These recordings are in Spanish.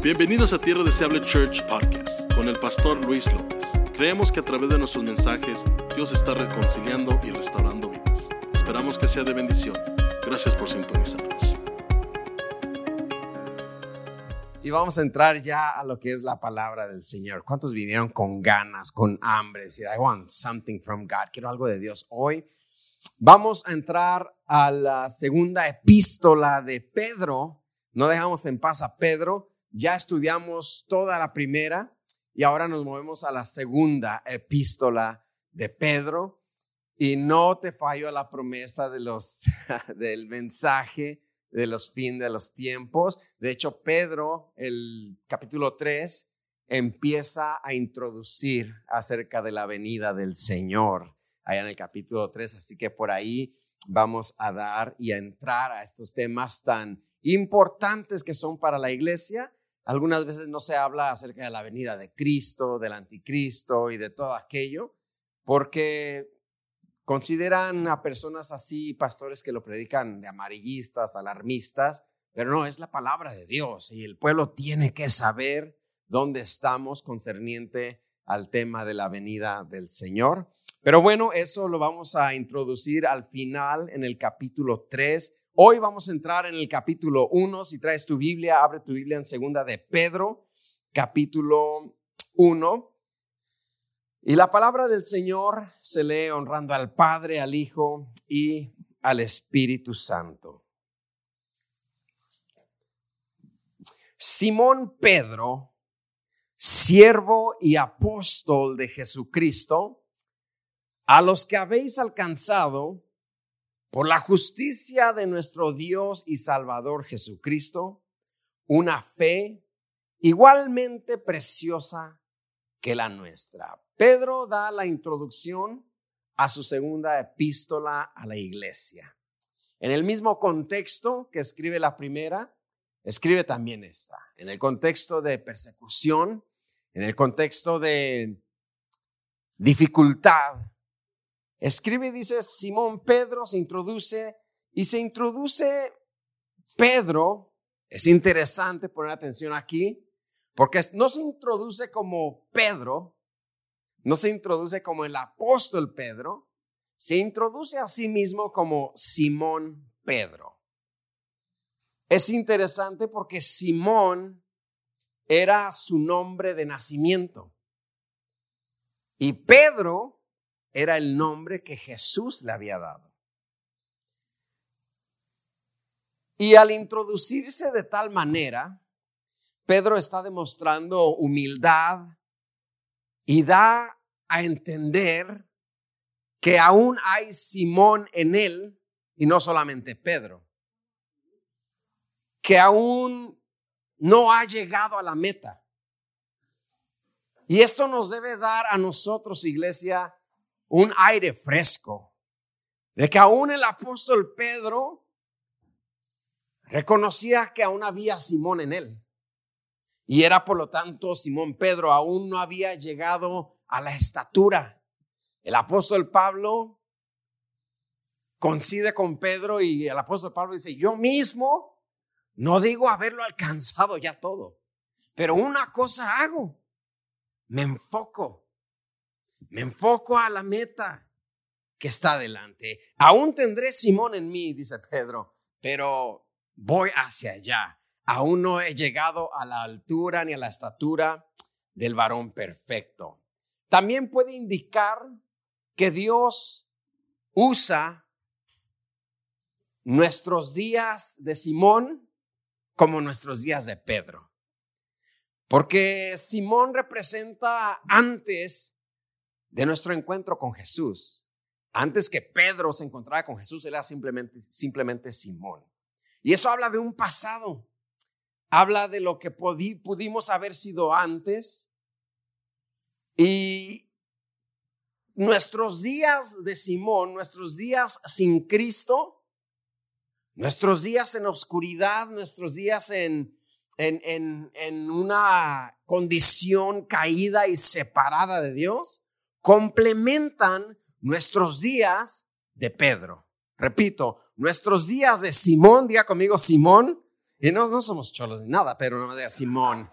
Bienvenidos a Tierra Deseable Church Podcast con el pastor Luis López. Creemos que a través de nuestros mensajes Dios está reconciliando y restaurando vidas. Esperamos que sea de bendición. Gracias por sintonizarnos. Y vamos a entrar ya a lo que es la palabra del Señor. ¿Cuántos vinieron con ganas, con hambre? Decir, I want something from God. Quiero algo de Dios hoy. Vamos a entrar a la segunda epístola de Pedro. No dejamos en paz a Pedro. Ya estudiamos toda la primera y ahora nos movemos a la segunda epístola de Pedro. Y no te fallo la promesa de los, del mensaje de los fin de los tiempos. De hecho, Pedro, el capítulo 3, empieza a introducir acerca de la venida del Señor, allá en el capítulo 3. Así que por ahí vamos a dar y a entrar a estos temas tan importantes que son para la iglesia. Algunas veces no se habla acerca de la venida de Cristo, del anticristo y de todo aquello, porque consideran a personas así, pastores que lo predican de amarillistas, alarmistas, pero no, es la palabra de Dios y el pueblo tiene que saber dónde estamos concerniente al tema de la venida del Señor. Pero bueno, eso lo vamos a introducir al final en el capítulo 3. Hoy vamos a entrar en el capítulo 1. Si traes tu Biblia, abre tu Biblia en segunda de Pedro, capítulo 1. Y la palabra del Señor se lee honrando al Padre, al Hijo y al Espíritu Santo. Simón Pedro, siervo y apóstol de Jesucristo, a los que habéis alcanzado por la justicia de nuestro Dios y Salvador Jesucristo, una fe igualmente preciosa que la nuestra. Pedro da la introducción a su segunda epístola a la iglesia. En el mismo contexto que escribe la primera, escribe también esta. En el contexto de persecución, en el contexto de dificultad, escribe y dice, Simón Pedro se introduce y se introduce Pedro, es interesante poner atención aquí, porque no se introduce como Pedro, no se introduce como el apóstol Pedro, se introduce a sí mismo como Simón Pedro. Es interesante porque Simón era su nombre de nacimiento y Pedro era el nombre que Jesús le había dado. Y al introducirse de tal manera, Pedro está demostrando humildad y da a entender que aún hay Simón en él y no solamente Pedro. Que aún no ha llegado a la meta. Y esto nos debe dar a nosotros, iglesia, un aire fresco. De que aún el apóstol Pedro reconocía que aún había Simón en él. Y era por lo tanto Simón Pedro aún no había llegado a la estatura. El apóstol Pablo coincide con Pedro y el apóstol Pablo dice, yo mismo no digo haberlo alcanzado ya todo, pero una cosa hago, me enfoco, me enfoco a la meta que está delante. Aún tendré Simón en mí, dice Pedro, pero voy hacia allá. Aún no he llegado a la altura ni a la estatura del varón perfecto. También puede indicar que Dios usa nuestros días de Simón como nuestros días de Pedro. Porque Simón representa antes de nuestro encuentro con Jesús. Antes que Pedro se encontrara con Jesús, era simplemente, Simón. Y eso habla de un pasado. Habla de lo que pudimos haber sido antes. Y nuestros días de Simón, nuestros días sin Cristo, nuestros días en oscuridad, nuestros días en, en, en una condición caída y separada de Dios, complementan nuestros días de Pedro. Repito, nuestros días de Simón, diga conmigo Simón, Y no, no somos cholos ni nada, pero no de Simón.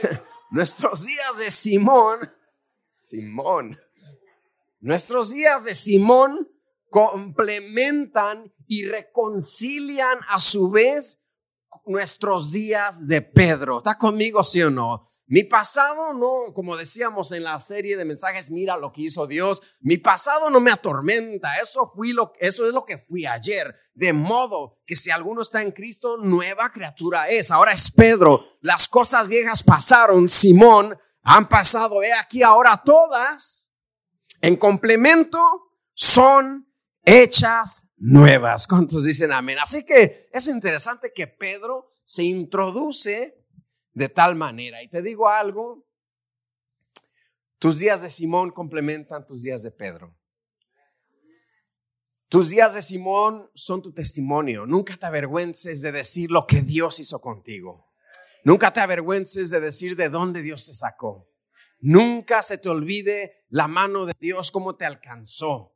Nuestros días de Simón, Simón, nuestros días de Simón complementan y reconcilian a su vez nuestros días de Pedro. ¿Está conmigo, sí o no? Mi pasado no, como decíamos en la serie de mensajes, mira lo que hizo Dios. Mi pasado no me atormenta. Eso fui lo, eso es lo que fui ayer. De modo que si alguno está en Cristo, nueva criatura es. Ahora es Pedro. Las cosas viejas pasaron. Simón han pasado. He aquí ahora todas. En complemento son hechas nuevas. ¿Cuántos dicen amén? Así que es interesante que Pedro se introduce de tal manera. Y te digo algo, tus días de Simón complementan tus días de Pedro. Tus días de Simón son tu testimonio. Nunca te avergüences de decir lo que Dios hizo contigo. Nunca te avergüences de decir de dónde Dios te sacó. Nunca se te olvide la mano de Dios, cómo te alcanzó.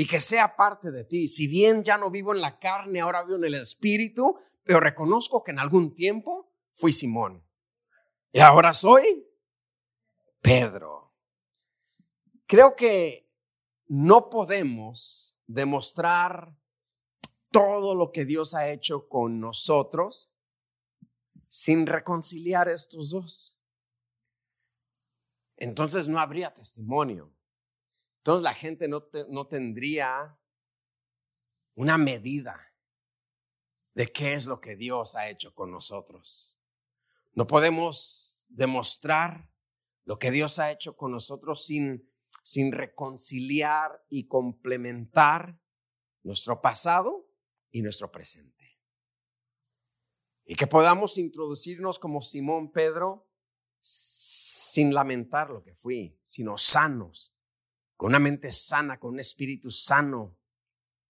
Y que sea parte de ti. Si bien ya no vivo en la carne, ahora vivo en el espíritu, pero reconozco que en algún tiempo fui Simón. Y ahora soy Pedro. Creo que no podemos demostrar todo lo que Dios ha hecho con nosotros sin reconciliar estos dos. Entonces no habría testimonio. Entonces la gente no, no tendría una medida de qué es lo que Dios ha hecho con nosotros. No podemos demostrar lo que Dios ha hecho con nosotros sin, sin reconciliar y complementar nuestro pasado y nuestro presente. Y que podamos introducirnos como Simón Pedro sin lamentar lo que fui, sino sanos, con una mente sana, con un espíritu sano,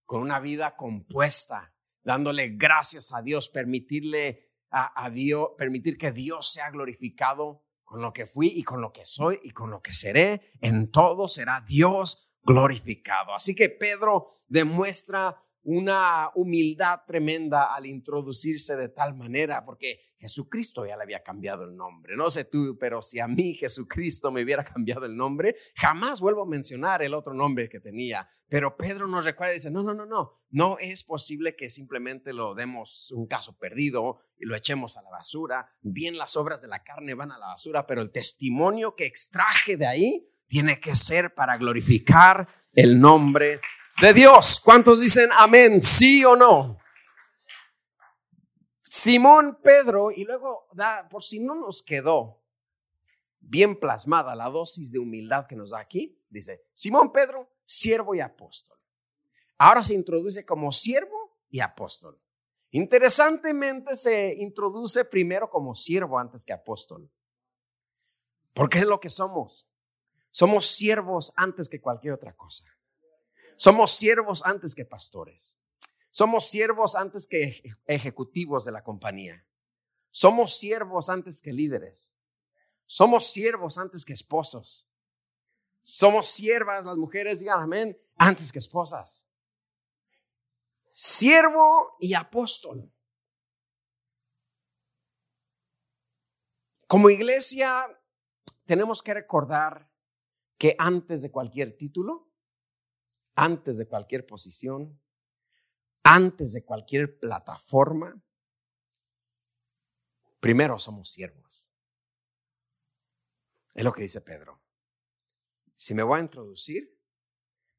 con una vida compuesta, dándole gracias a Dios, permitirle a, Dios, permitir que Dios sea glorificado con lo que fui y con lo que soy y con lo que seré. En todo será Dios glorificado. Así que Pedro demuestra una humildad tremenda al introducirse de tal manera, porque Jesucristo ya le había cambiado el nombre. No sé tú, pero si a mí Jesucristo me hubiera cambiado el nombre, jamás vuelvo a mencionar el otro nombre que tenía. Pero Pedro nos recuerda y dice, no, no, no, no, no es posible que simplemente lo demos un caso perdido y lo echemos a la basura. Bien las obras de la carne van a la basura, pero el testimonio que extraje de ahí tiene que ser para glorificar el nombre de Dios. ¿Cuántos dicen amén? ¿Sí o no? Simón Pedro, y luego da, por si no nos quedó bien plasmada la dosis de humildad que nos da aquí, dice, Simón Pedro, siervo y apóstol. Ahora se introduce como siervo y apóstol. Interesantemente se introduce primero como siervo antes que apóstol. Porque es lo que somos. Somos siervos antes que cualquier otra cosa. Somos siervos antes que pastores. Somos siervos antes que ejecutivos de la compañía. Somos siervos antes que líderes. Somos siervos antes que esposos. Somos siervas, las mujeres digan amén, antes que esposas. Siervo y apóstol. Como iglesia tenemos que recordar que antes de cualquier título, antes de cualquier posición, antes de cualquier plataforma, primero somos siervos. Es lo que dice Pedro. Si me voy a introducir,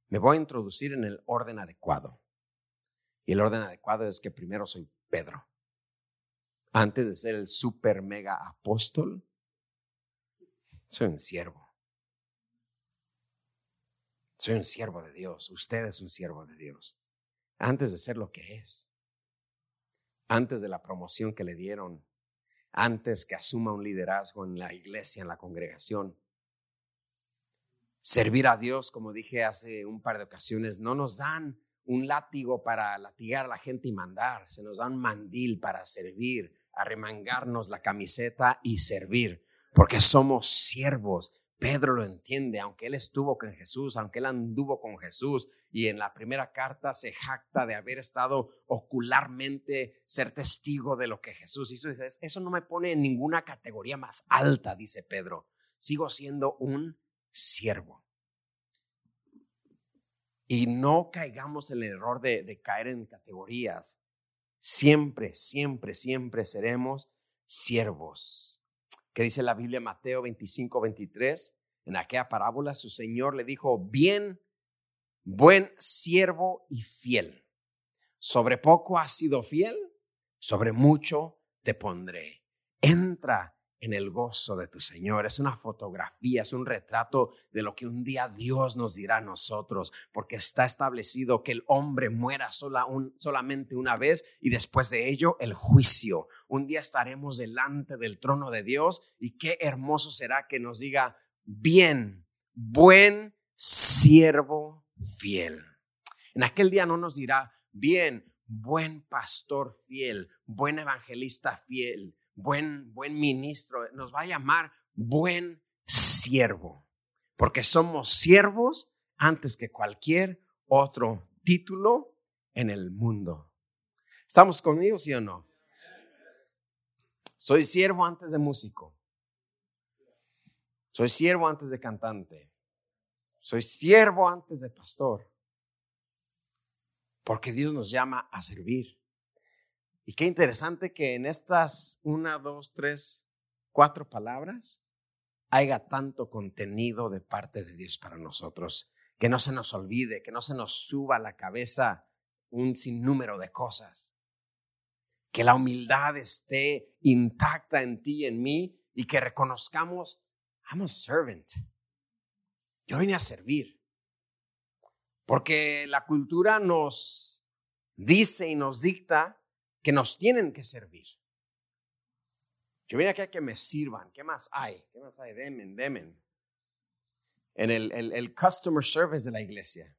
me voy a introducir en el orden adecuado. Y el orden adecuado es que primero soy Pedro. Antes de ser el super mega apóstol, soy un siervo. Soy un siervo de Dios. Usted es un siervo de Dios antes de ser lo que es, antes de la promoción que le dieron, antes que asuma un liderazgo en la iglesia, en la congregación. Servir a Dios, como dije hace un par de ocasiones, no nos dan un látigo para latigar a la gente y mandar, se nos da un mandil para servir, arremangarnos la camiseta y servir, porque somos siervos Pedro lo entiende, aunque él estuvo con Jesús, aunque él anduvo con Jesús y en la primera carta se jacta de haber estado ocularmente, ser testigo de lo que Jesús hizo. Dice, eso no me pone en ninguna categoría más alta, dice Pedro. Sigo siendo un siervo. Y no caigamos en el error de, de caer en categorías. Siempre, siempre, siempre seremos siervos que dice la Biblia Mateo 25, 23. En aquella parábola su Señor le dijo, bien, buen siervo y fiel. Sobre poco has sido fiel, sobre mucho te pondré. Entra en el gozo de tu Señor. Es una fotografía, es un retrato de lo que un día Dios nos dirá a nosotros, porque está establecido que el hombre muera sola un, solamente una vez y después de ello el juicio. Un día estaremos delante del trono de Dios y qué hermoso será que nos diga, bien, buen siervo fiel. En aquel día no nos dirá, bien, buen pastor fiel, buen evangelista fiel, buen, buen ministro, nos va a llamar buen siervo, porque somos siervos antes que cualquier otro título en el mundo. ¿Estamos conmigo, sí o no? Soy siervo antes de músico. Soy siervo antes de cantante. Soy siervo antes de pastor. Porque Dios nos llama a servir. Y qué interesante que en estas una, dos, tres, cuatro palabras haya tanto contenido de parte de Dios para nosotros. Que no se nos olvide, que no se nos suba a la cabeza un sinnúmero de cosas. Que la humildad esté intacta en ti y en mí y que reconozcamos, I'm a servant. Yo vine a servir. Porque la cultura nos dice y nos dicta que nos tienen que servir. Yo vine aquí a que me sirvan. ¿Qué más hay? ¿Qué más hay? Demen, demen. En el, el, customer service de la iglesia.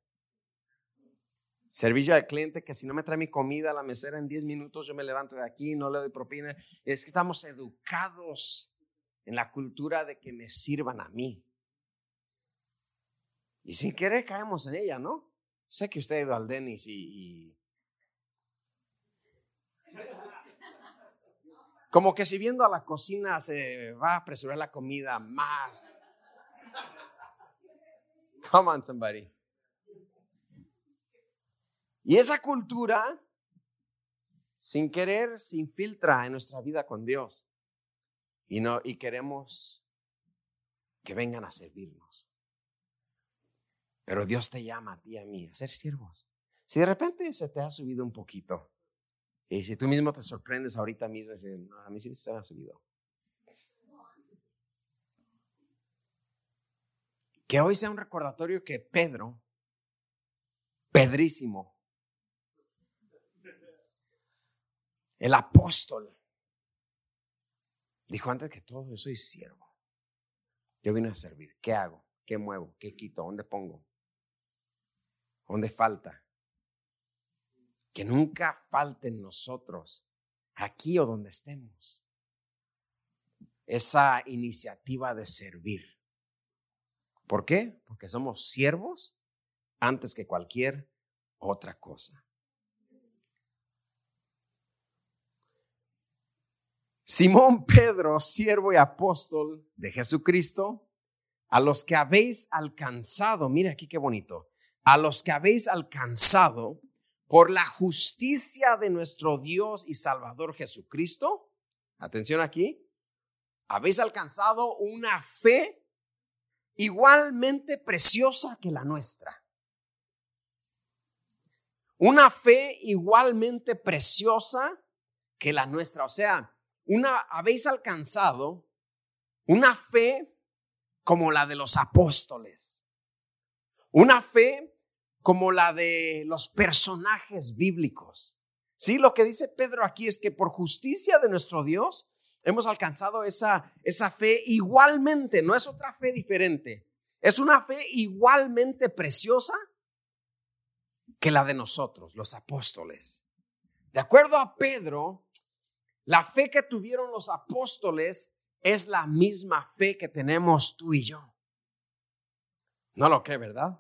Servicio al cliente que si no me trae mi comida a la mesera en 10 minutos, yo me levanto de aquí, no le doy propina. Es que estamos educados en la cultura de que me sirvan a mí. Y sin querer caemos en ella, ¿no? Sé que usted ha ido al Denis y Como que si viendo a la cocina se va a apresurar la comida más. Come on, somebody. Y esa cultura, sin querer, se infiltra en nuestra vida con Dios. Y, no, y queremos que vengan a servirnos. Pero Dios te llama a ti y a mí a ser siervos. Si de repente se te ha subido un poquito, y si tú mismo te sorprendes ahorita mismo, a mí sí se me ha subido. Que hoy sea un recordatorio que Pedro, Pedrísimo, el apóstol, dijo antes que todo, yo soy siervo. Yo vine a servir. ¿Qué hago? ¿Qué muevo? ¿Qué quito? ¿Dónde pongo? ¿Dónde falta? Que nunca falte en nosotros, aquí o donde estemos, esa iniciativa de servir. ¿Por qué? Porque somos siervos antes que cualquier otra cosa. Simón Pedro, siervo y apóstol de Jesucristo, a los que habéis alcanzado, mira aquí qué bonito, a los que habéis alcanzado por la justicia de nuestro Dios y Salvador Jesucristo, atención aquí, habéis alcanzado una fe igualmente preciosa que la nuestra. Una fe igualmente preciosa que la nuestra. O sea, una, habéis alcanzado una fe como la de los apóstoles. Una fe como la de los personajes bíblicos. Sí, lo que dice Pedro aquí es que por justicia de nuestro Dios hemos alcanzado esa, esa fe igualmente, no es otra fe diferente, es una fe igualmente preciosa que la de nosotros, los apóstoles. De acuerdo a Pedro, la fe que tuvieron los apóstoles es la misma fe que tenemos tú y yo. No lo cree, ¿verdad?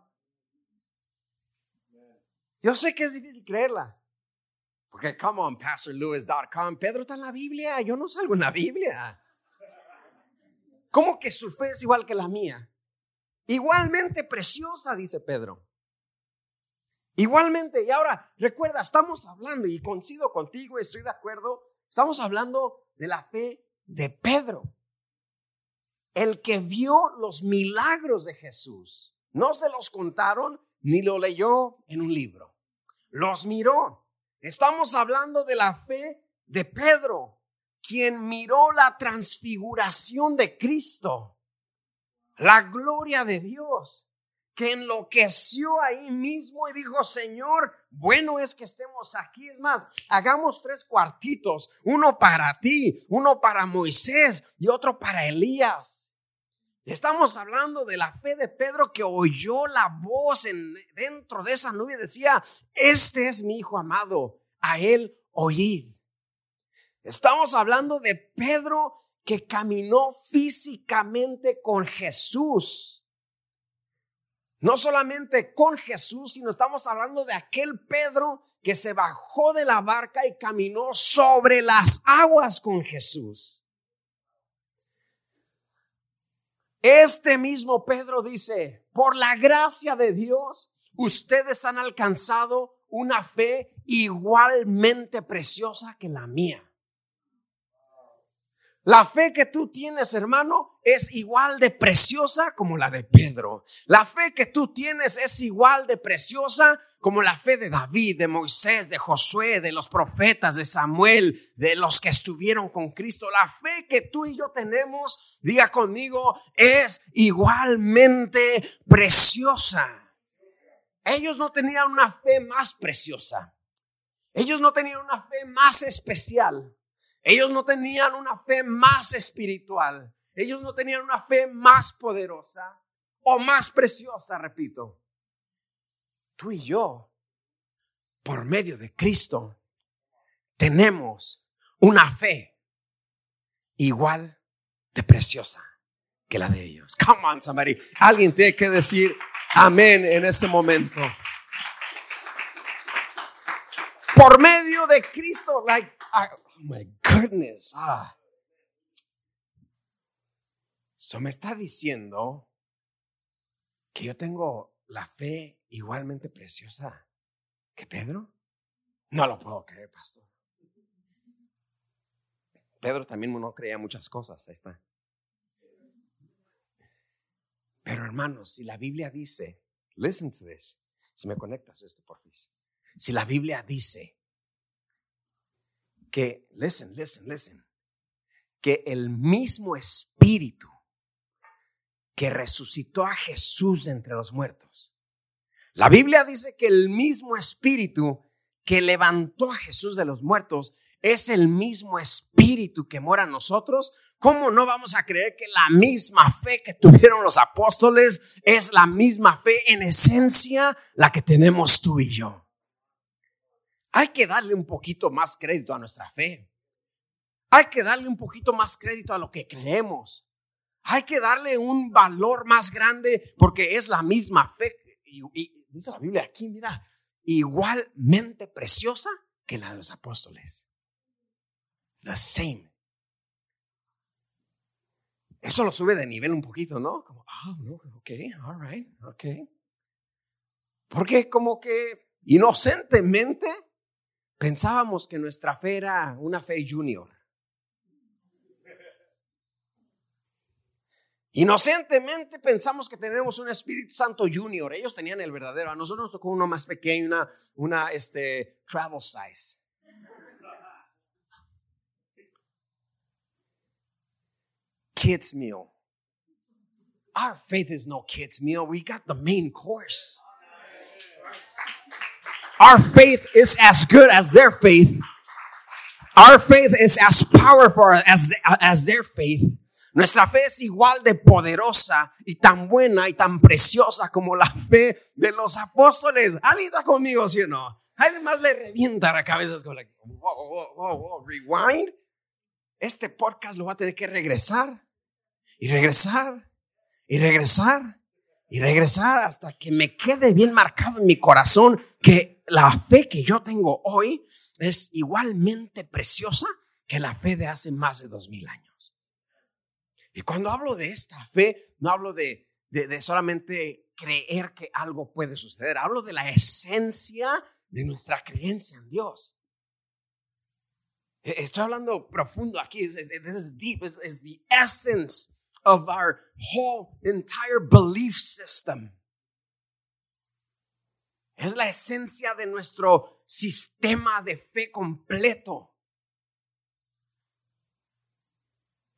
Yo sé que es difícil creerla. Porque, come on, pastorlewis.com, Pedro está en la Biblia, yo no salgo en la Biblia. ¿Cómo que su fe es igual que la mía? Igualmente preciosa, dice Pedro. Igualmente, y ahora recuerda, estamos hablando, y coincido contigo, estoy de acuerdo, estamos hablando de la fe de Pedro, el que vio los milagros de Jesús. No se los contaron ni lo leyó en un libro, los miró. Estamos hablando de la fe de Pedro, quien miró la transfiguración de Cristo, la gloria de Dios que enloqueció ahí mismo y dijo, Señor, bueno es que estemos aquí. Es más, hagamos tres cuartitos, uno para ti, uno para Moisés y otro para Elías. Estamos hablando de la fe de Pedro que oyó la voz en, dentro de esa nube y decía, este es mi hijo amado, a él oíd. Estamos hablando de Pedro que caminó físicamente con Jesús no solamente con Jesús, sino estamos hablando de aquel Pedro que se bajó de la barca y caminó sobre las aguas con Jesús. Este mismo Pedro dice, por la gracia de Dios, ustedes han alcanzado una fe igualmente preciosa que la mía. La fe que tú tienes, hermano, es igual de preciosa como la de Pedro. La fe que tú tienes es igual de preciosa como la fe de David, de Moisés, de Josué, de los profetas, de Samuel, de los que estuvieron con Cristo. La fe que tú y yo tenemos, diga conmigo, es igualmente preciosa. Ellos no tenían una fe más preciosa. Ellos no tenían una fe más especial. Ellos no tenían una fe más espiritual. Ellos no tenían una fe más poderosa o más preciosa, repito. Tú y yo, por medio de Cristo, tenemos una fe igual de preciosa que la de ellos. Come on, somebody. Alguien tiene que decir amén en ese momento. Por medio de Cristo, like, Oh my goodness. Ah. So me está diciendo que yo tengo la fe igualmente preciosa que Pedro. No lo puedo creer, pastor. Pedro también no creía muchas cosas, ahí está. Pero hermanos, si la Biblia dice, listen to this, si me conectas este porfis, si la Biblia dice que, listen, listen, listen, que el mismo espíritu que resucitó a Jesús de entre los muertos. La Biblia dice que el mismo espíritu que levantó a Jesús de los muertos es el mismo espíritu que mora en nosotros. ¿Cómo no vamos a creer que la misma fe que tuvieron los apóstoles es la misma fe en esencia la que tenemos tú y yo? Hay que darle un poquito más crédito a nuestra fe. Hay que darle un poquito más crédito a lo que creemos. Hay que darle un valor más grande porque es la misma fe. Dice la Biblia aquí, mira, igualmente preciosa que la de los apóstoles. The same. Eso lo sube de nivel un poquito, ¿no? Como, ah, no, ok, all right, ok. Porque como que inocentemente Pensábamos que nuestra fe era una fe junior. Inocentemente pensamos que tenemos un Espíritu Santo Junior. Ellos tenían el verdadero. A nosotros nos tocó uno más pequeño, una, una este, travel size. Kids meal. Our faith is no kids meal. We got the main course. Our faith is as good as their faith. Our faith is as powerful as, as their faith. Nuestra fe es igual de poderosa y tan buena y tan preciosa como la fe de los apóstoles. ¿Alguien está conmigo, sí o no? ¿Alguien más le revienta la cabeza con la... rewind? Este podcast lo va a tener que regresar y regresar y regresar y regresar hasta que me quede bien marcado en mi corazón que la fe que yo tengo hoy es igualmente preciosa que la fe de hace más de dos mil años. Y cuando hablo de esta fe, no hablo de, solamente creer que algo puede suceder, hablo de la esencia de nuestra creencia en Dios. E, estoy hablando profundo aquí. This is deep. It's the essence of our whole entire belief system. Es la esencia de nuestro sistema de fe completo.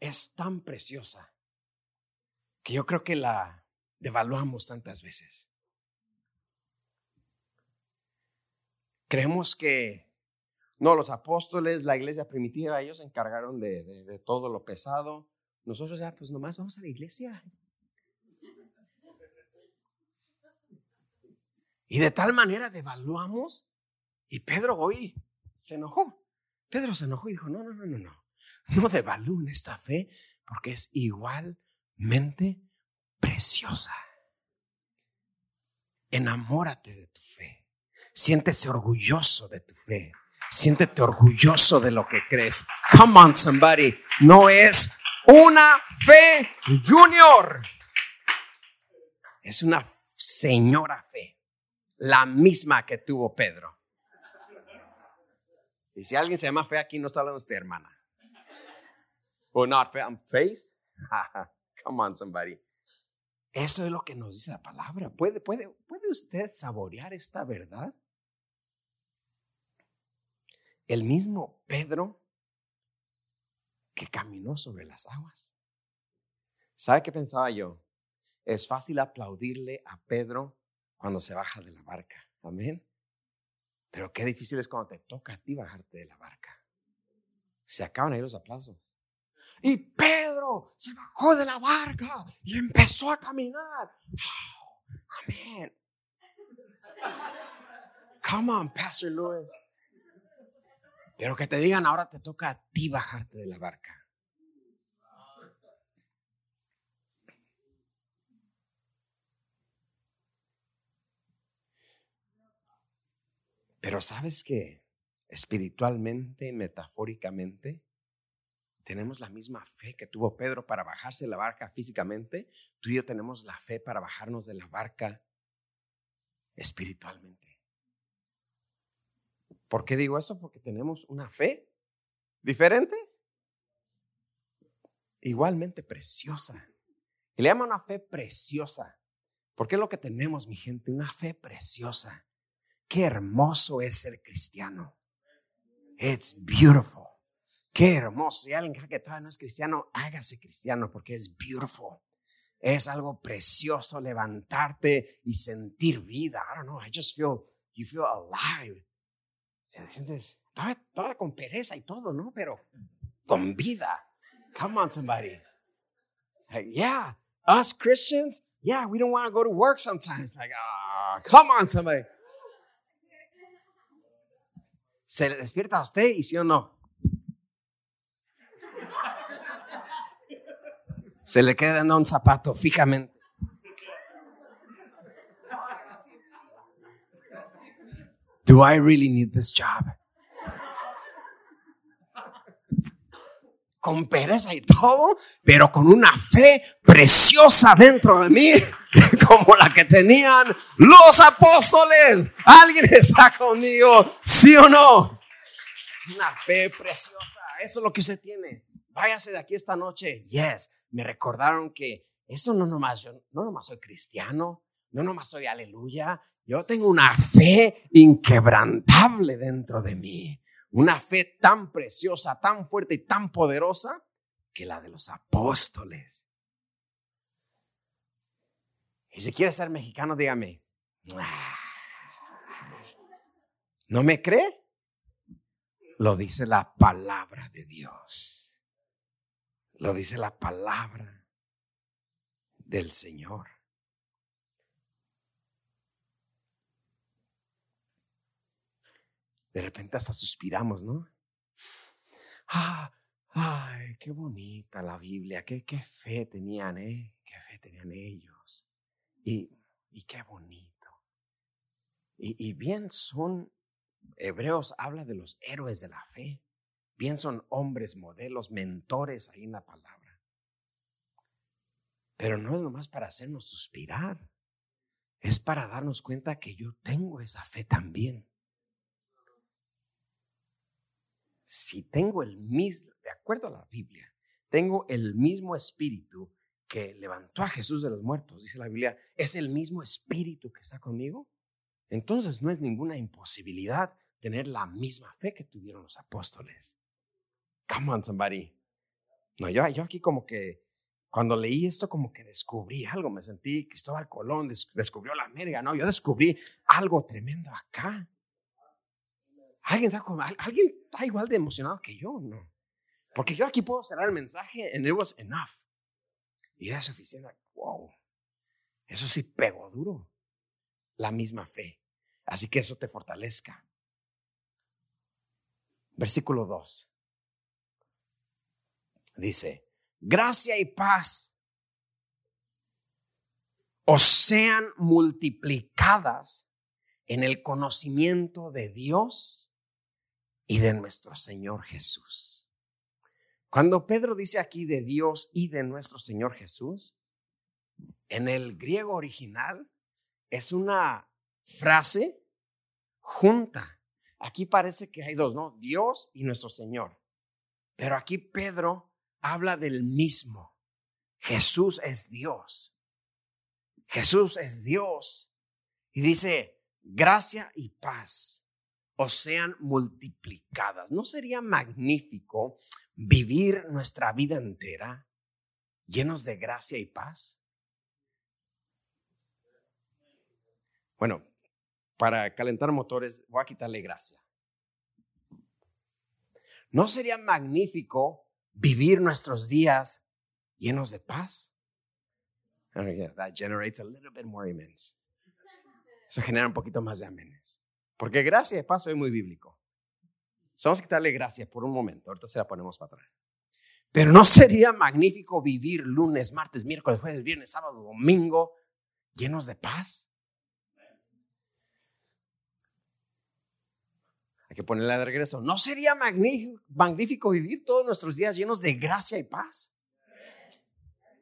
Es tan preciosa que yo creo que la devaluamos tantas veces. Creemos que no, los apóstoles, la iglesia primitiva, ellos se encargaron de, todo lo pesado. Nosotros ya, pues nomás vamos a la iglesia. Y de tal manera devaluamos. Y Pedro hoy se enojó. Pedro se enojó y dijo, no, no, no, no, no. No devalúen esta fe porque es igualmente preciosa. Enamórate de tu fe. Siéntese orgulloso de tu fe. Siéntete orgulloso de lo que crees. Come on, somebody. No es una fe junior. Es una señora fe la misma que tuvo Pedro. Y si alguien se llama fe aquí, no está hablando de usted, hermana. O not faith. Come on, somebody. Eso es lo que nos dice la palabra. ¿Puede, puede, ¿Puede usted saborear esta verdad? El mismo Pedro que caminó sobre las aguas. ¿Sabe qué pensaba yo? Es fácil aplaudirle a Pedro cuando se baja de la barca. Amén. Pero qué difícil es cuando te toca a ti bajarte de la barca. Se acaban ahí los aplausos. Y Pedro se bajó de la barca y empezó a caminar. amén. Come on, Pastor Lewis. Pero que te digan, ahora te toca a ti bajarte de la barca. Pero sabes que espiritualmente, metafóricamente, tenemos la misma fe que tuvo Pedro para bajarse de la barca físicamente. Tú y yo tenemos la fe para bajarnos de la barca espiritualmente. ¿Por qué digo eso? Porque tenemos una fe diferente, igualmente preciosa. Y le llama una fe preciosa. Porque es lo que tenemos, mi gente, una fe preciosa. Qué hermoso es ser cristiano. It's beautiful. Qué hermoso. Si alguien que todavía no es cristiano, hágase cristiano porque es beautiful. Es algo precioso levantarte y sentir vida. I don't know. I just feel, you feel alive. Se sientes todavía, con pereza y todo, ¿no? Pero con vida. Come on, somebody. yeah, us Christians, yeah, we don't want to go to work sometimes. Like, ah, come on, somebody. ¿Se le despierta a usted y sí o no? Se le queda dando un zapato fijamente. Do I really need this job? Con pereza y todo, pero con una fe preciosa dentro de mí, como la que tenían los apóstoles. ¿Alguien está conmigo? ¿Sí o no? Una fe preciosa. Eso es lo que usted tiene. Váyase de aquí esta noche. Yes. Me recordaron que eso no nomás, yo no nomás soy cristiano, no nomás soy aleluya. Yo tengo una fe inquebrantable dentro de mí. Una fe tan preciosa, tan fuerte y tan poderosa que la de los apóstoles. Y si quiere ser mexicano, dígame, ¿no me cree? Lo dice la palabra de Dios. Lo dice la palabra del Señor. De repente hasta suspiramos, ¿no? Ah, ay, qué bonita la Biblia, qué, qué fe tenían, ¿eh? Qué fe tenían ellos. Y, qué bonito. Y, y bien son, Hebreos habla de los héroes de la fe. Bien son hombres, modelos, mentores ahí en la palabra. Pero no es nomás para hacernos suspirar. Es para darnos cuenta que yo tengo esa fe también. Si tengo el mismo, de acuerdo a la Biblia, tengo el mismo espíritu que levantó a Jesús de los muertos, dice la Biblia, es el mismo espíritu que está conmigo. Entonces no es ninguna imposibilidad tener la misma fe que tuvieron los apóstoles. Come on, somebody. No, yo, yo aquí como que cuando leí esto como que descubrí algo, me sentí Cristóbal Colón descubrió la América, no, yo descubrí algo tremendo acá. ¿Alguien está, ¿Alguien está igual de emocionado que yo? No. Porque yo aquí puedo cerrar el mensaje and it was enough. Y era suficiente. Wow. Eso sí pegó duro. La misma fe. Así que eso te fortalezca. Versículo 2. Dice, gracia y paz os sean multiplicadas en el conocimiento de Dios y de nuestro Señor Jesús. Cuando Pedro dice aquí de Dios y de nuestro Señor Jesús, en el griego original es una frase junta. Aquí parece que hay dos, ¿no? Dios y nuestro Señor. Pero aquí Pedro habla del mismo. Jesús es Dios. Jesús es Dios. Y dice, gracia y paz o sean multiplicadas. ¿No sería magnífico vivir nuestra vida entera llenos de gracia y paz? Bueno, para calentar motores voy a quitarle gracia. ¿No sería magnífico vivir nuestros días llenos de paz? Oh, that generates a little bit more amens. Eso genera un poquito más de amenes. Porque gracia de paz es muy bíblico. vamos a quitarle gracia por un momento. Ahorita se la ponemos para atrás. Pero no sería magnífico vivir lunes, martes, miércoles, jueves, viernes, sábado, domingo llenos de paz. Que ponerle de regreso. ¿No sería magnífico vivir todos nuestros días llenos de gracia y paz?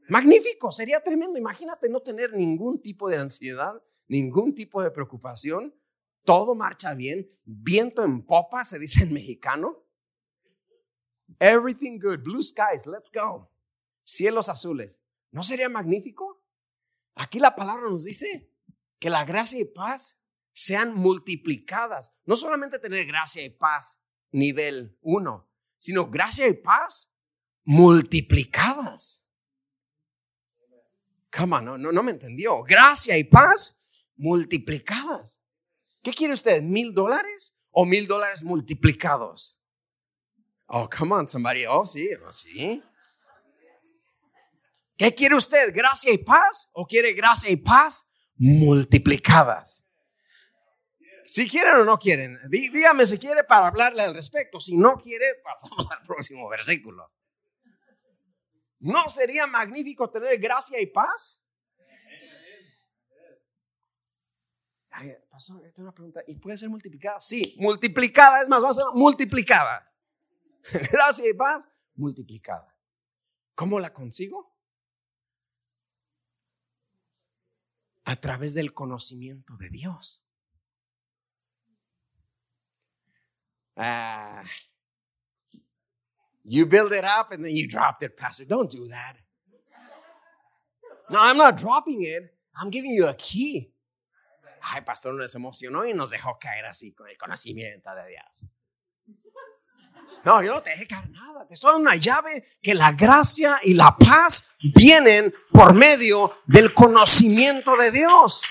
Magnífico, sería tremendo. Imagínate no tener ningún tipo de ansiedad, ningún tipo de preocupación. Todo marcha bien, viento en popa, se dice en mexicano. Everything good, blue skies, let's go. Cielos azules. ¿No sería magnífico? Aquí la palabra nos dice que la gracia y paz sean multiplicadas. No solamente tener gracia y paz nivel uno, sino gracia y paz multiplicadas. Come on, no, no, no me entendió. Gracia y paz multiplicadas. ¿Qué quiere usted? ¿Mil dólares o mil dólares multiplicados? Oh, come on, somebody. Oh, sí, oh, sí. ¿Qué quiere usted? ¿Gracia y paz o quiere gracia y paz multiplicadas? Si quieren o no quieren, dígame si quiere para hablarle al respecto. Si no quiere, pasamos al próximo versículo. ¿No sería magnífico tener gracia y paz? pastor, tengo una pregunta. ¿Y puede ser multiplicada? Sí, multiplicada. Es más, va a ser multiplicada. gracia y paz, multiplicada. ¿Cómo la consigo? A través del conocimiento de Dios. Ah, you build it up and then you dropped it, Pastor. Don't do that. No, I'm not dropping it. I'm giving you a key. Ay, Pastor nos emocionó y nos dejó caer así con el conocimiento de Dios. No, yo no te dejé caer nada. Te estoy una llave que la gracia y la paz vienen por medio del conocimiento de Dios.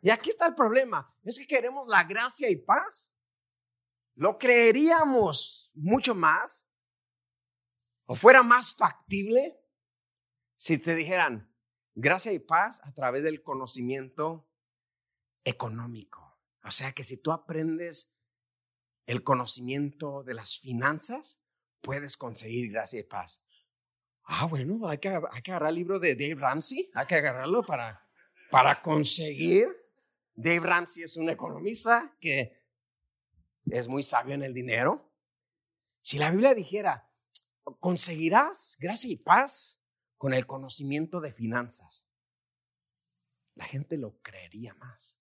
Y aquí está el problema. Es que queremos la gracia y paz. Lo creeríamos mucho más o fuera más factible si te dijeran gracia y paz a través del conocimiento económico. O sea que si tú aprendes el conocimiento de las finanzas, puedes conseguir gracia y paz. Ah, bueno, hay que, hay que agarrar el libro de Dave Ramsey, hay que agarrarlo para, para conseguir. Dave Ramsey es un economista que es muy sabio en el dinero. Si la Biblia dijera, conseguirás gracia y paz con el conocimiento de finanzas, la gente lo creería más.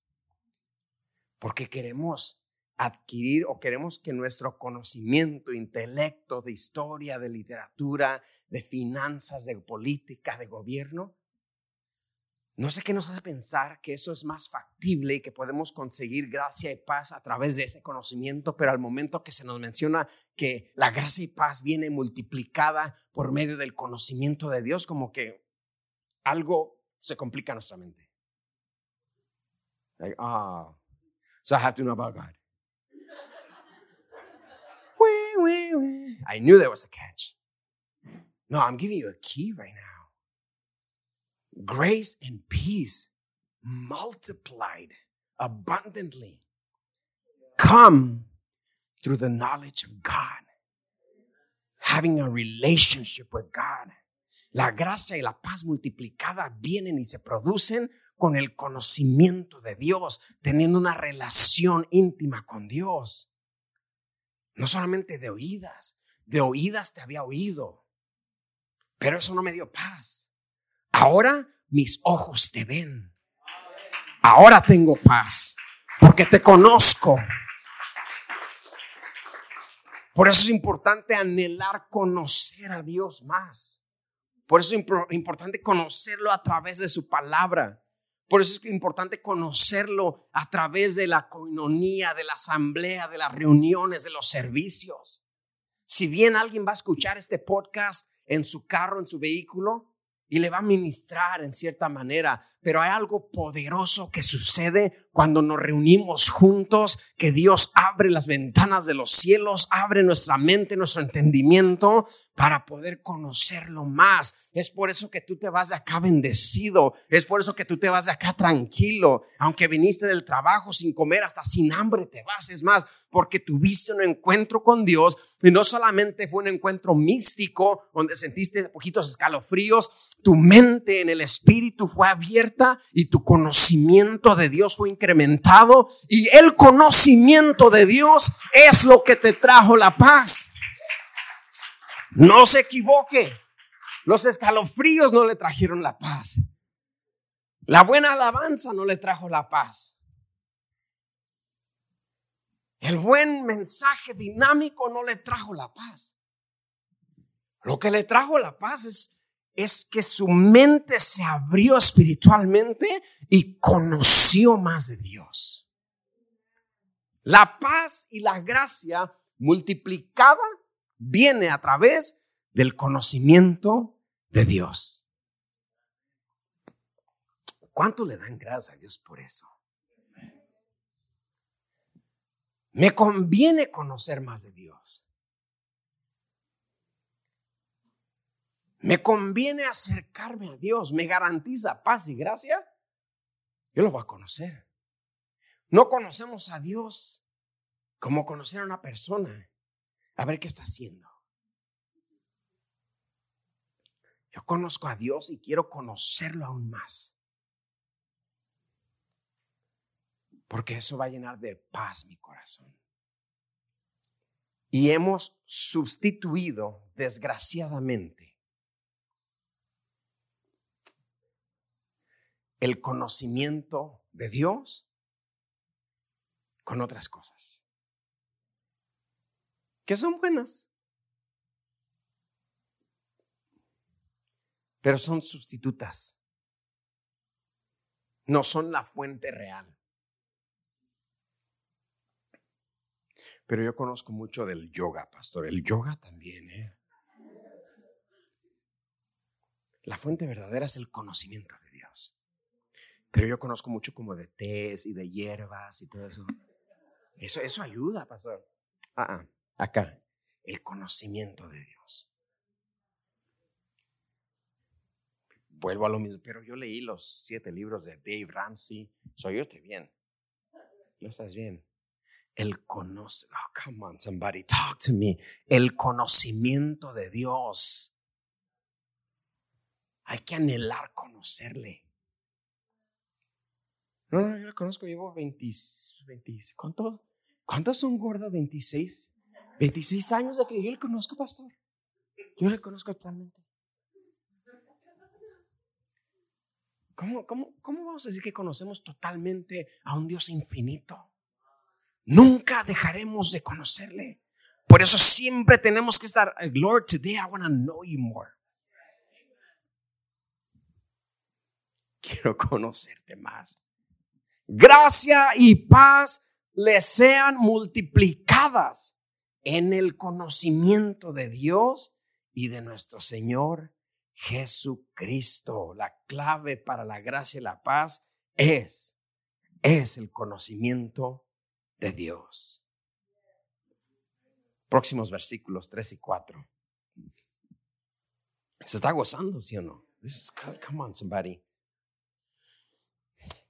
Porque queremos adquirir o queremos que nuestro conocimiento, intelecto de historia, de literatura, de finanzas, de política, de gobierno, no sé qué nos hace pensar que eso es más factible y que podemos conseguir gracia y paz a través de ese conocimiento, pero al momento que se nos menciona que la gracia y paz viene multiplicada por medio del conocimiento de Dios, como que algo se complica en nuestra mente. ah, so I have to know about God. I knew there was a catch. No, I'm giving you a key right now. Grace and peace multiplied abundantly come through the knowledge of God, having a relationship with God. La gracia y la paz multiplicada vienen y se producen con el conocimiento de Dios, teniendo una relación íntima con Dios. No solamente de oídas, de oídas te había oído, pero eso no me dio paz. Ahora mis ojos te ven. Ahora tengo paz, porque te conozco. Por eso es importante anhelar conocer a Dios más. Por eso es importante conocerlo a través de su palabra. Por eso es importante conocerlo a través de la coinonía, de la asamblea, de las reuniones, de los servicios. Si bien alguien va a escuchar este podcast en su carro, en su vehículo, y le va a ministrar en cierta manera, pero hay algo poderoso que sucede cuando nos reunimos juntos, que Dios abre las ventanas de los cielos, abre nuestra mente, nuestro entendimiento para poder conocerlo más. Es por eso que tú te vas de acá bendecido, es por eso que tú te vas de acá tranquilo, aunque viniste del trabajo sin comer, hasta sin hambre te vas, es más, porque tuviste un encuentro con Dios. Y no solamente fue un encuentro místico donde sentiste poquitos escalofríos, tu mente en el espíritu fue abierta y tu conocimiento de Dios fue incrementado y el conocimiento de Dios es lo que te trajo la paz. No se equivoque. Los escalofríos no le trajeron la paz. La buena alabanza no le trajo la paz. El buen mensaje dinámico no le trajo la paz. Lo que le trajo la paz es, es que su mente se abrió espiritualmente y conoció más de Dios. La paz y la gracia multiplicada viene a través del conocimiento de Dios. ¿Cuánto le dan gracias a Dios por eso? Me conviene conocer más de Dios. Me conviene acercarme a Dios. Me garantiza paz y gracia. Yo lo voy a conocer. No conocemos a Dios como conocer a una persona. A ver qué está haciendo. Yo conozco a Dios y quiero conocerlo aún más. porque eso va a llenar de paz mi corazón. Y hemos sustituido, desgraciadamente, el conocimiento de Dios con otras cosas, que son buenas, pero son sustitutas, no son la fuente real. Pero yo conozco mucho del yoga, pastor. El yoga también, ¿eh? La fuente verdadera es el conocimiento de. Pero yo conozco mucho como de tés y de hierbas y todo eso. Eso, eso ayuda, pastor. Ah, ah, acá, el conocimiento de Dios. Vuelvo a lo mismo, pero yo leí los siete libros de Dave Ramsey. Soy yo estoy bien. No estás bien el conoce, oh, come on, somebody, talk to me. El conocimiento de Dios Hay que anhelar conocerle. No, no, yo lo conozco, llevo 20, 20 ¿cuánto? ¿Cuántos son gordos? 26. 26 años de que yo le conozco, pastor. Yo le conozco totalmente. ¿Cómo, cómo, ¿Cómo vamos a decir que conocemos totalmente a un Dios infinito? Nunca dejaremos de conocerle. Por eso siempre tenemos que estar, Lord, today I want to know you more. Quiero conocerte más. Gracia y paz le sean multiplicadas en el conocimiento de Dios y de nuestro Señor Jesucristo. La clave para la gracia y la paz es, es el conocimiento de Dios. Próximos versículos 3 y 4. ¿Se está gozando, sí o no? come on, somebody.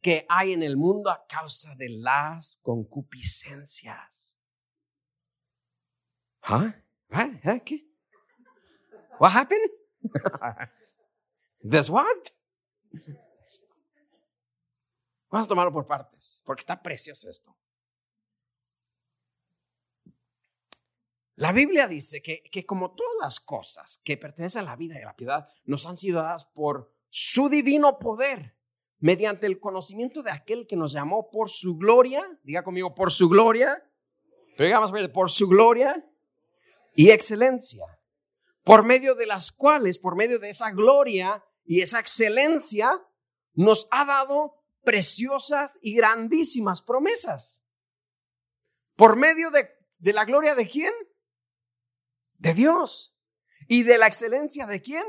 que hay en el mundo a causa de las concupiscencias. ¿Ah? ¿Ah? ¿Qué? What happened? This what? Vamos a tomarlo por partes, porque está precioso esto. La Biblia dice que, que, como todas las cosas que pertenecen a la vida y a la piedad nos han sido dadas por su divino poder, mediante el conocimiento de aquel que nos llamó por su gloria, diga conmigo, por su gloria, digamos por su gloria y excelencia, por medio de las cuales, por medio de esa gloria y esa excelencia, nos ha dado preciosas y grandísimas promesas. ¿Por medio de, de la gloria de quién? De Dios. ¿Y de la excelencia de quién?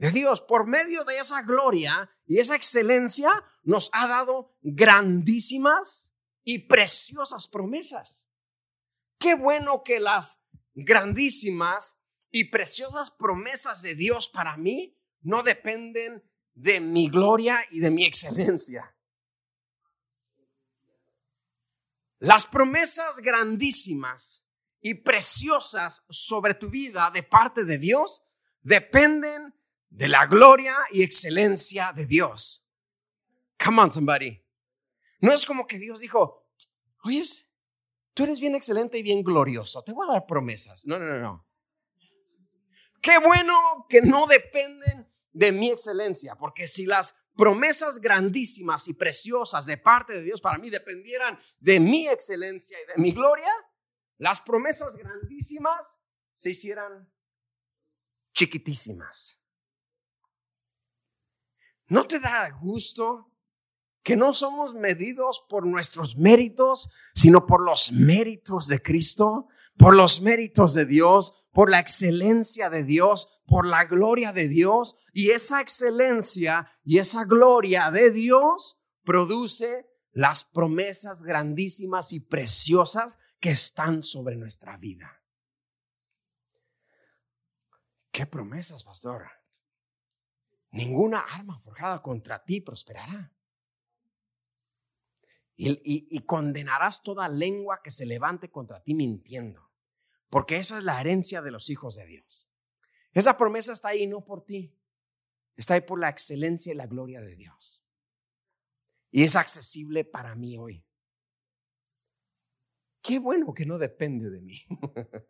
De Dios. Por medio de esa gloria y esa excelencia nos ha dado grandísimas y preciosas promesas. Qué bueno que las grandísimas y preciosas promesas de Dios para mí no dependen de mi gloria y de mi excelencia. Las promesas grandísimas y preciosas sobre tu vida de parte de Dios dependen de la gloria y excelencia de Dios. Come on, somebody. No es como que Dios dijo, oyes, tú eres bien excelente y bien glorioso, te voy a dar promesas. No, no, no, no. Qué bueno que no dependen de mi excelencia, porque si las promesas grandísimas y preciosas de parte de Dios para mí dependieran de mi excelencia y de mi gloria, las promesas grandísimas se hicieran chiquitísimas. ¿No te da gusto que no somos medidos por nuestros méritos, sino por los méritos de Cristo, por los méritos de Dios, por la excelencia de Dios, por la gloria de Dios? Y esa excelencia y esa gloria de Dios produce las promesas grandísimas y preciosas que están sobre nuestra vida. ¿Qué promesas, pastor? Ninguna arma forjada contra ti prosperará. Y, condenarás toda lengua que se levante contra ti mintiendo, porque esa es la herencia de los hijos de Dios. Esa promesa está ahí no por ti, está ahí por la excelencia y la gloria de Dios. Y es accesible para mí hoy. Qué bueno que no depende de mí.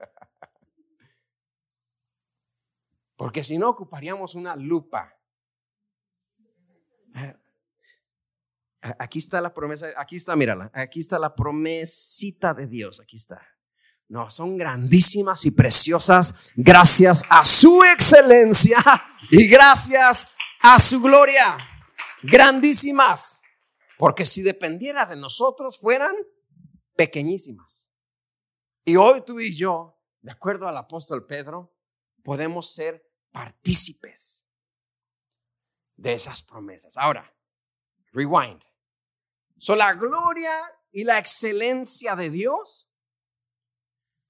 Porque si no ocuparíamos una lupa aquí está la promesa, aquí está, mírala, aquí está la promesita de Dios, aquí está. No, son grandísimas y preciosas gracias a su excelencia y gracias a su gloria. Grandísimas. Porque si dependiera de nosotros fueran pequeñísimas. Y hoy tú y yo, de acuerdo al apóstol Pedro, podemos ser partícipes de esas promesas. Ahora, rewind. So, la gloria y la excelencia de Dios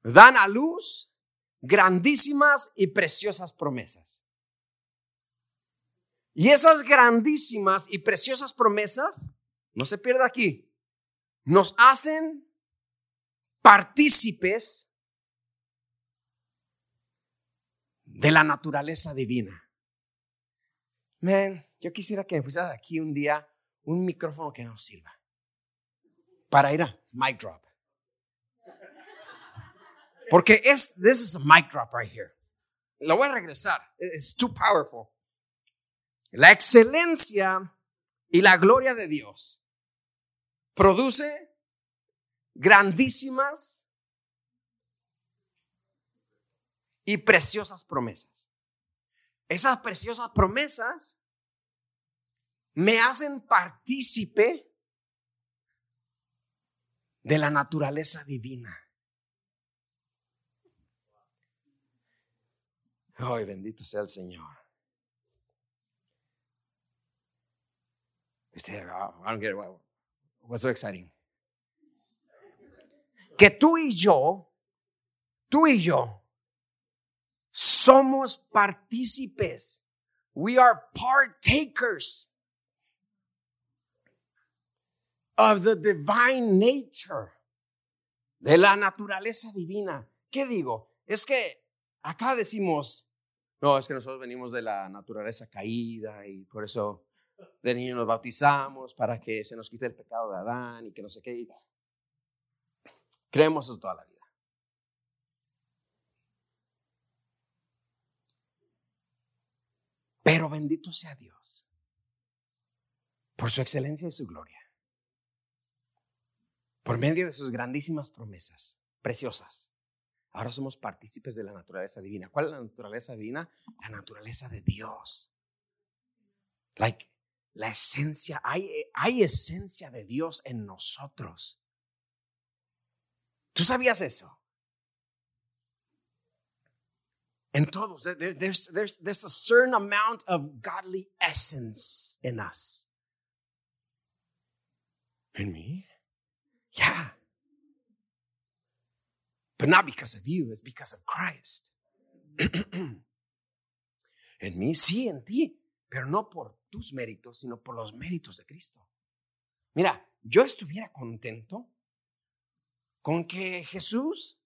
dan a luz grandísimas y preciosas promesas. Y esas grandísimas y preciosas promesas, no se pierda aquí, nos hacen partícipes de la naturaleza divina. Man, yo quisiera que me pusieras aquí un día un micrófono que nos sirva para ir a mic drop. Porque es, this is a mic drop right here. Lo voy a regresar. It's too powerful. La excelencia y la gloria de Dios produce grandísimas y preciosas promesas. Esas preciosas promesas me hacen partícipe de la naturaleza divina. Ay, bendito sea el Señor. Este, I don't get it. What's so exciting? Que tú y yo, tú y yo, somos partícipes. We are partakers of the divine nature, de la naturaleza divina. ¿Qué digo? Es que acá decimos, no, es que nosotros venimos de la naturaleza caída y por eso de niño nos bautizamos para que se nos quite el pecado de Adán y que no sé qué. Creemos eso toda la vida. Pero bendito sea Dios por su excelencia y su gloria. Por medio de sus grandísimas promesas, preciosas. Ahora somos partícipes de la naturaleza divina. ¿Cuál es la naturaleza divina? La naturaleza de Dios. Like, la esencia, hay, hay esencia de Dios en nosotros. ¿Tú sabías eso? En todos, there's, there's, there's a certain amount of godly essence in us. In me? Yeah. But not because of you, it's because of Christ. en mí, sí, en ti, pero no por tus méritos, sino por los méritos de Cristo. Mira, yo estuviera contento con que Jesús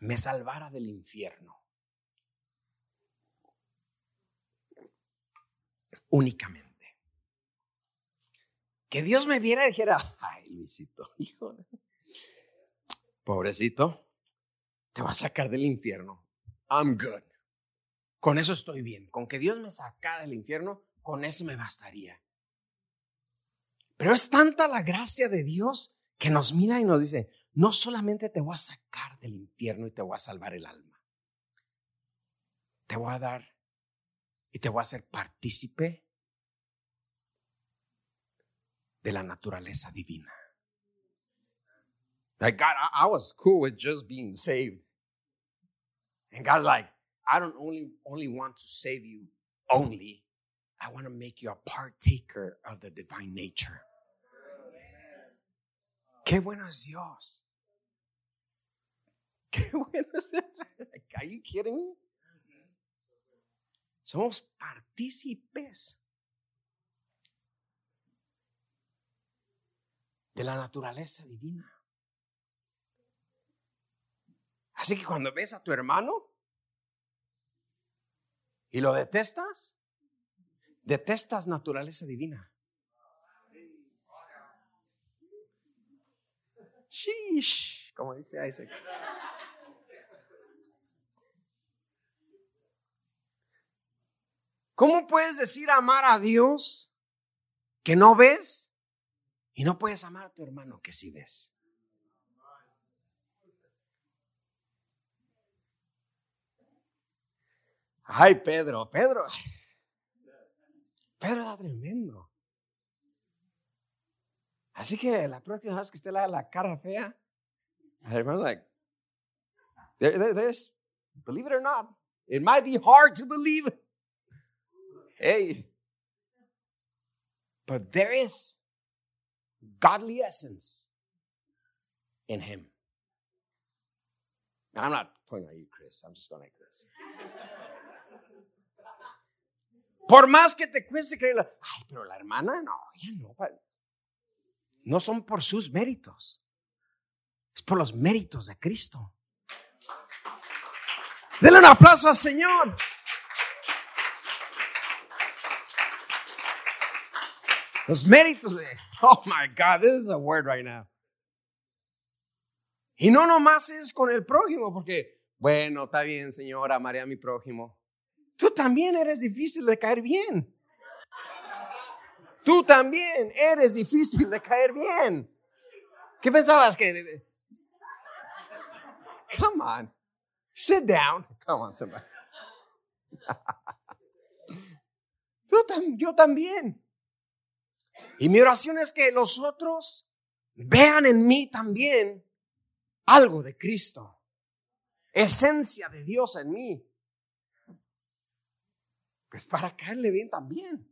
me salvara del infierno. Únicamente. Que Dios me viera y dijera, ay Luisito, hijo, pobrecito, te va a sacar del infierno. I'm good. Con eso estoy bien. Con que Dios me sacara del infierno, con eso me bastaría. Pero es tanta la gracia de Dios que nos mira y nos dice, no solamente te voy a sacar del infierno y te voy a salvar el alma, te voy a dar y te voy a hacer partícipe de la naturaleza divina. Like God, I, I was cool with just being saved. And God's like, I don't only only want to save you only. I want to make you a partaker of the divine nature. Qué bueno es Dios. Qué bueno es Are you kidding me? Somos partícipes de la naturaleza divina. Así que cuando ves a tu hermano y lo detestas, detestas naturaleza divina. Sheesh, como dice Isaac. ¿Cómo puedes decir amar a Dios que no ves y no puedes amar a tu hermano que sí ves? Ay, Pedro, Pedro. Pedro era tremendo. Así que la próxima vez que usted le haga la cara fea, hermano, like, there, there, there's, believe it or not, it might be hard to believe. Hey, But there is godly essence in him. I'm not pointing at you, Chris. I'm just going like this. Por más que te cueste creerlo, ay, pero la hermana, no, ya no. No son por sus méritos, es por los méritos de Cristo. Denle un aplauso al Señor. Los méritos de, oh my God, this is a word right now. Y no nomás es con el prójimo, porque, bueno, está bien, señora, amaré a mi prójimo. Tú también eres difícil de caer bien. Tú también eres difícil de caer bien. ¿Qué pensabas que... Come on. Sit down. Come on, somebody. yo también. Y mi oración es que los otros vean en mí también algo de Cristo, esencia de Dios en mí. Pues para caerle bien también.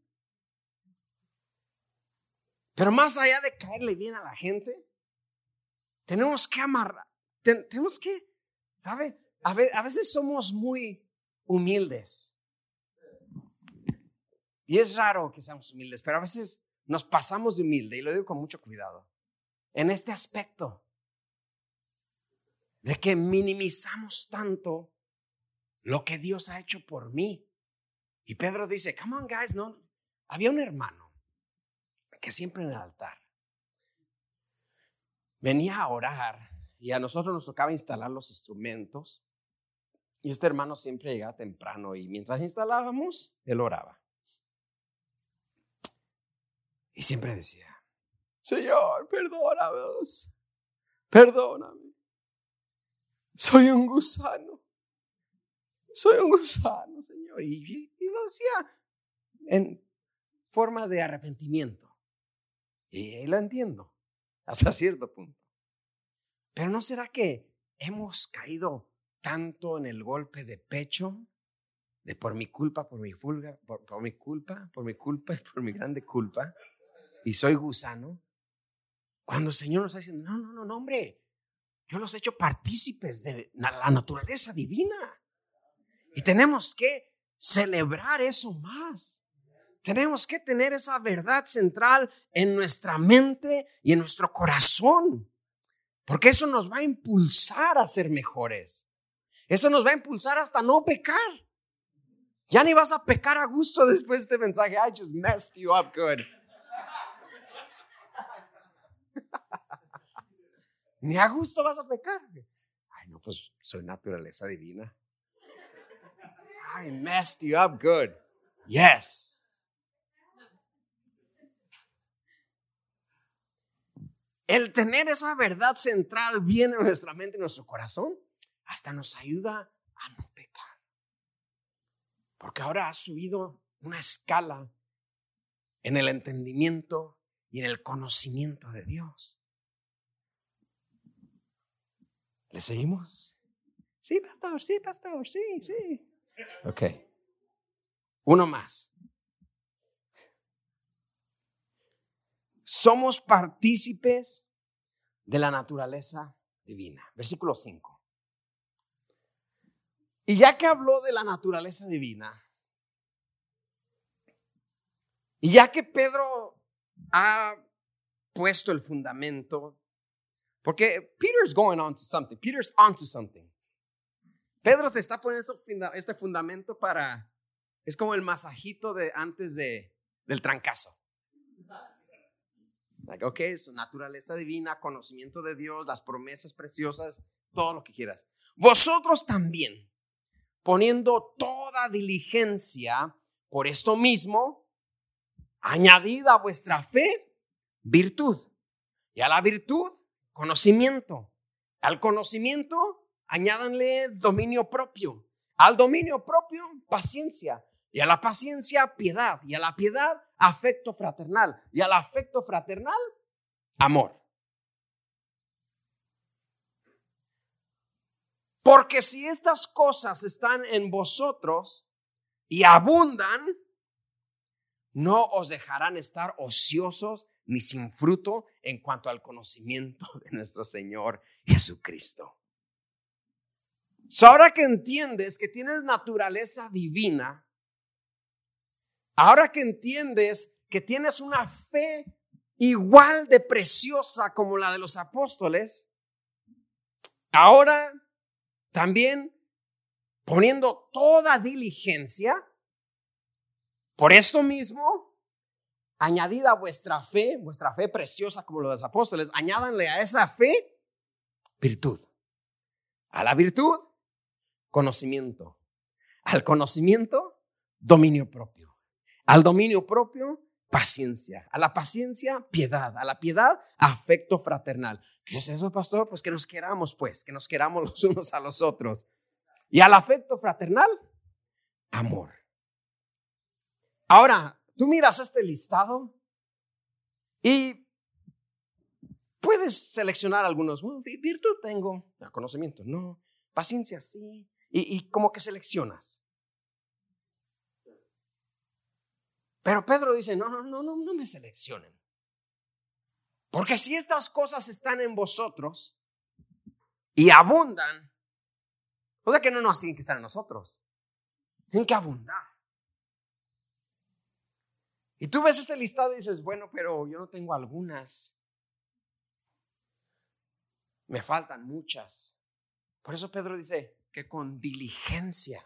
Pero más allá de caerle bien a la gente, tenemos que amarrar, tenemos que, ¿sabe? A veces somos muy humildes. Y es raro que seamos humildes, pero a veces nos pasamos de humilde, y lo digo con mucho cuidado, en este aspecto de que minimizamos tanto lo que Dios ha hecho por mí. Y Pedro dice, come on guys, no, había un hermano que siempre en el altar venía a orar y a nosotros nos tocaba instalar los instrumentos y este hermano siempre llegaba temprano y mientras instalábamos, él oraba. Y siempre decía, Señor, perdóname, perdóname. Soy un gusano. Soy un gusano, Señor. Y, lo decía en forma de arrepentimiento. Y lo entiendo, hasta cierto punto. Pero ¿no será que hemos caído tanto en el golpe de pecho de por mi culpa, por mi, por, por mi culpa, por mi culpa y por mi grande culpa? Y soy gusano, cuando el Señor nos está diciendo, no, no, no, no, hombre, yo los he hecho partícipes de la naturaleza divina. Y tenemos que celebrar eso más. Tenemos que tener esa verdad central en nuestra mente y en nuestro corazón. Porque eso nos va a impulsar a ser mejores. Eso nos va a impulsar hasta no pecar. Ya ni vas a pecar a gusto después de este mensaje. I just messed you up good. Ni a gusto vas a pecar. Ay, no, pues soy naturaleza divina. I messed you up good. Yes. El tener esa verdad central bien en nuestra mente y nuestro corazón, hasta nos ayuda a no pecar. Porque ahora ha subido una escala en el entendimiento y en el conocimiento de Dios. ¿Le seguimos? Sí, pastor, sí, pastor, sí, sí. Ok. Uno más. Somos partícipes de la naturaleza divina. Versículo 5. Y ya que habló de la naturaleza divina, y ya que Pedro ha puesto el fundamento porque Peter's going on to something. Peter's on to something. Pedro te está poniendo este fundamento para, es como el masajito de antes de, del trancazo. Like, ok, su naturaleza divina, conocimiento de Dios, las promesas preciosas, todo lo que quieras. Vosotros también, poniendo toda diligencia por esto mismo, añadida a vuestra fe virtud. Y a la virtud, Conocimiento. Al conocimiento, añádanle dominio propio. Al dominio propio, paciencia. Y a la paciencia, piedad. Y a la piedad, afecto fraternal. Y al afecto fraternal, amor. Porque si estas cosas están en vosotros y abundan, no os dejarán estar ociosos ni sin fruto en cuanto al conocimiento de nuestro Señor Jesucristo. ahora que entiendes que tienes naturaleza divina, ahora que entiendes que tienes una fe igual de preciosa como la de los apóstoles, ahora también poniendo toda diligencia, por esto mismo, añadida vuestra fe, vuestra fe preciosa como los apóstoles, añádanle a esa fe virtud. A la virtud, conocimiento. Al conocimiento, dominio propio. Al dominio propio, paciencia. A la paciencia, piedad. A la piedad, afecto fraternal. ¿Qué es eso, pastor? Pues que nos queramos, pues, que nos queramos los unos a los otros. Y al afecto fraternal, amor. Ahora, tú miras este listado y puedes seleccionar algunos. virtud tengo, conocimiento no, paciencia sí, y, y como que seleccionas. Pero Pedro dice, no, no, no, no, no me seleccionen. Porque si estas cosas están en vosotros y abundan, o sea que no nos tienen que estar en nosotros. Tienen que abundar. Y tú ves este listado y dices, bueno, pero yo no tengo algunas. Me faltan muchas. Por eso Pedro dice que con diligencia,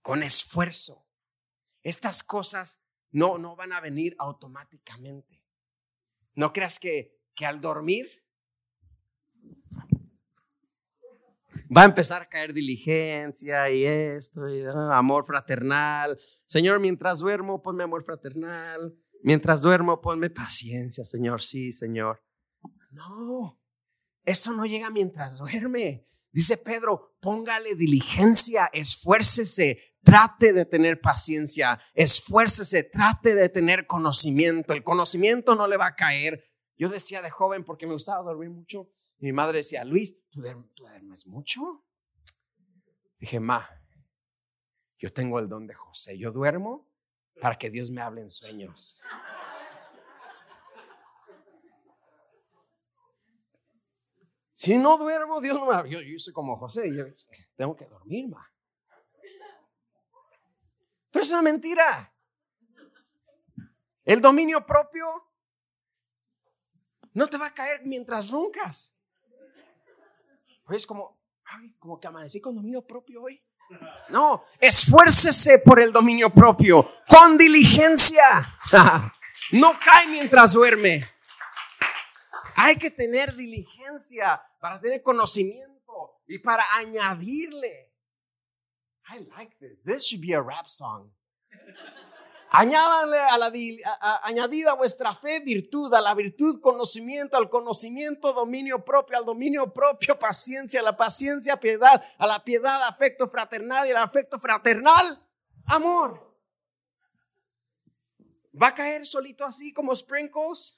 con esfuerzo, estas cosas no, no van a venir automáticamente. No creas que, que al dormir va a empezar a caer diligencia y esto, y ah, amor fraternal. Señor, mientras duermo, ponme amor fraternal. Mientras duermo, ponme paciencia, Señor. Sí, Señor. No, eso no llega mientras duerme. Dice Pedro, póngale diligencia, esfuércese, trate de tener paciencia, esfuércese, trate de tener conocimiento. El conocimiento no le va a caer. Yo decía de joven, porque me gustaba dormir mucho, mi madre decía, Luis, ¿tú, duermes mucho? Dije, ma, yo tengo el don de José. Yo duermo para que Dios me hable en sueños. Si no duermo, Dios no me habla. Yo, soy como José, yo tengo que dormir, ma. Pero es una mentira. El dominio propio no te va a caer mientras roncas. Es como, como que amanecí con dominio propio hoy. No, esfuércese por el dominio propio, con diligencia. No cae mientras duerme. Hay que tener diligencia para tener conocimiento y para añadirle. I like this. This should be a rap song. Añádanle a la añadida vuestra fe virtud, a la virtud conocimiento, al conocimiento dominio propio, al dominio propio paciencia, a la paciencia piedad, a la piedad afecto fraternal y al afecto fraternal amor. ¿Va a caer solito así como sprinkles?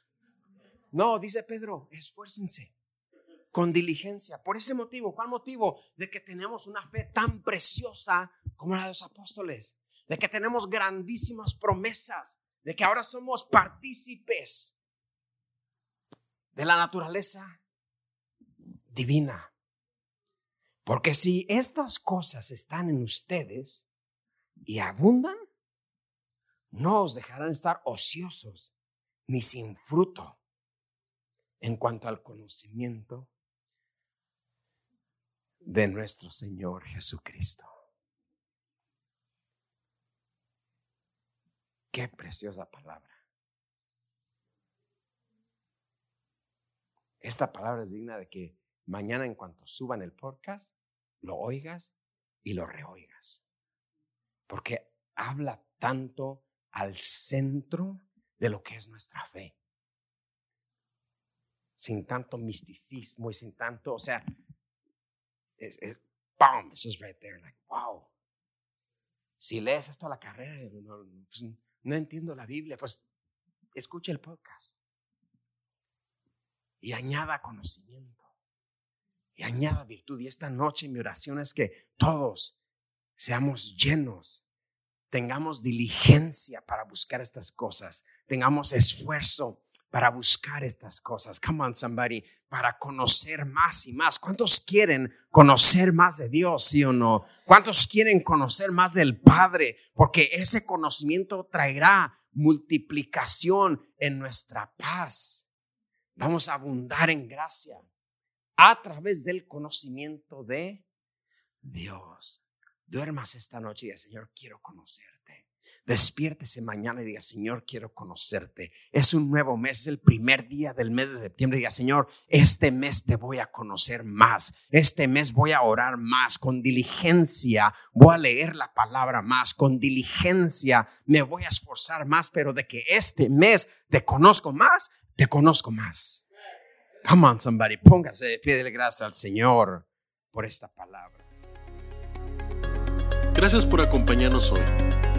No, dice Pedro, esfuércense con diligencia. Por ese motivo, ¿cuál motivo? De que tenemos una fe tan preciosa como la de los apóstoles de que tenemos grandísimas promesas, de que ahora somos partícipes de la naturaleza divina. Porque si estas cosas están en ustedes y abundan, no os dejarán estar ociosos ni sin fruto en cuanto al conocimiento de nuestro Señor Jesucristo. Qué preciosa palabra. Esta palabra es digna de que mañana en cuanto suban el podcast, lo oigas y lo reoigas. Porque habla tanto al centro de lo que es nuestra fe. Sin tanto misticismo y sin tanto, o sea, es, es ¡pum! It's just right there, like, wow. Si lees esto a la carrera, pues, no entiendo la Biblia, pues escuche el podcast y añada conocimiento y añada virtud. Y esta noche mi oración es que todos seamos llenos tengamos diligencia para buscar estas cosas, tengamos esfuerzo para buscar estas cosas. Come on, somebody, para conocer más y más. ¿Cuántos quieren conocer más de Dios, sí o no? ¿Cuántos quieren conocer más del Padre? Porque ese conocimiento traerá multiplicación en nuestra paz. Vamos a abundar en gracia a través del conocimiento de Dios. Duermas esta noche y Señor, quiero conocerte. Despiértese mañana y diga, Señor, quiero conocerte. Es un nuevo mes, es el primer día del mes de septiembre. Diga, Señor, este mes te voy a conocer más. Este mes voy a orar más. Con diligencia voy a leer la palabra más. Con diligencia me voy a esforzar más. Pero de que este mes te conozco más, te conozco más. Come on, somebody. Póngase, pídele gracias al Señor por esta palabra. Gracias por acompañarnos hoy.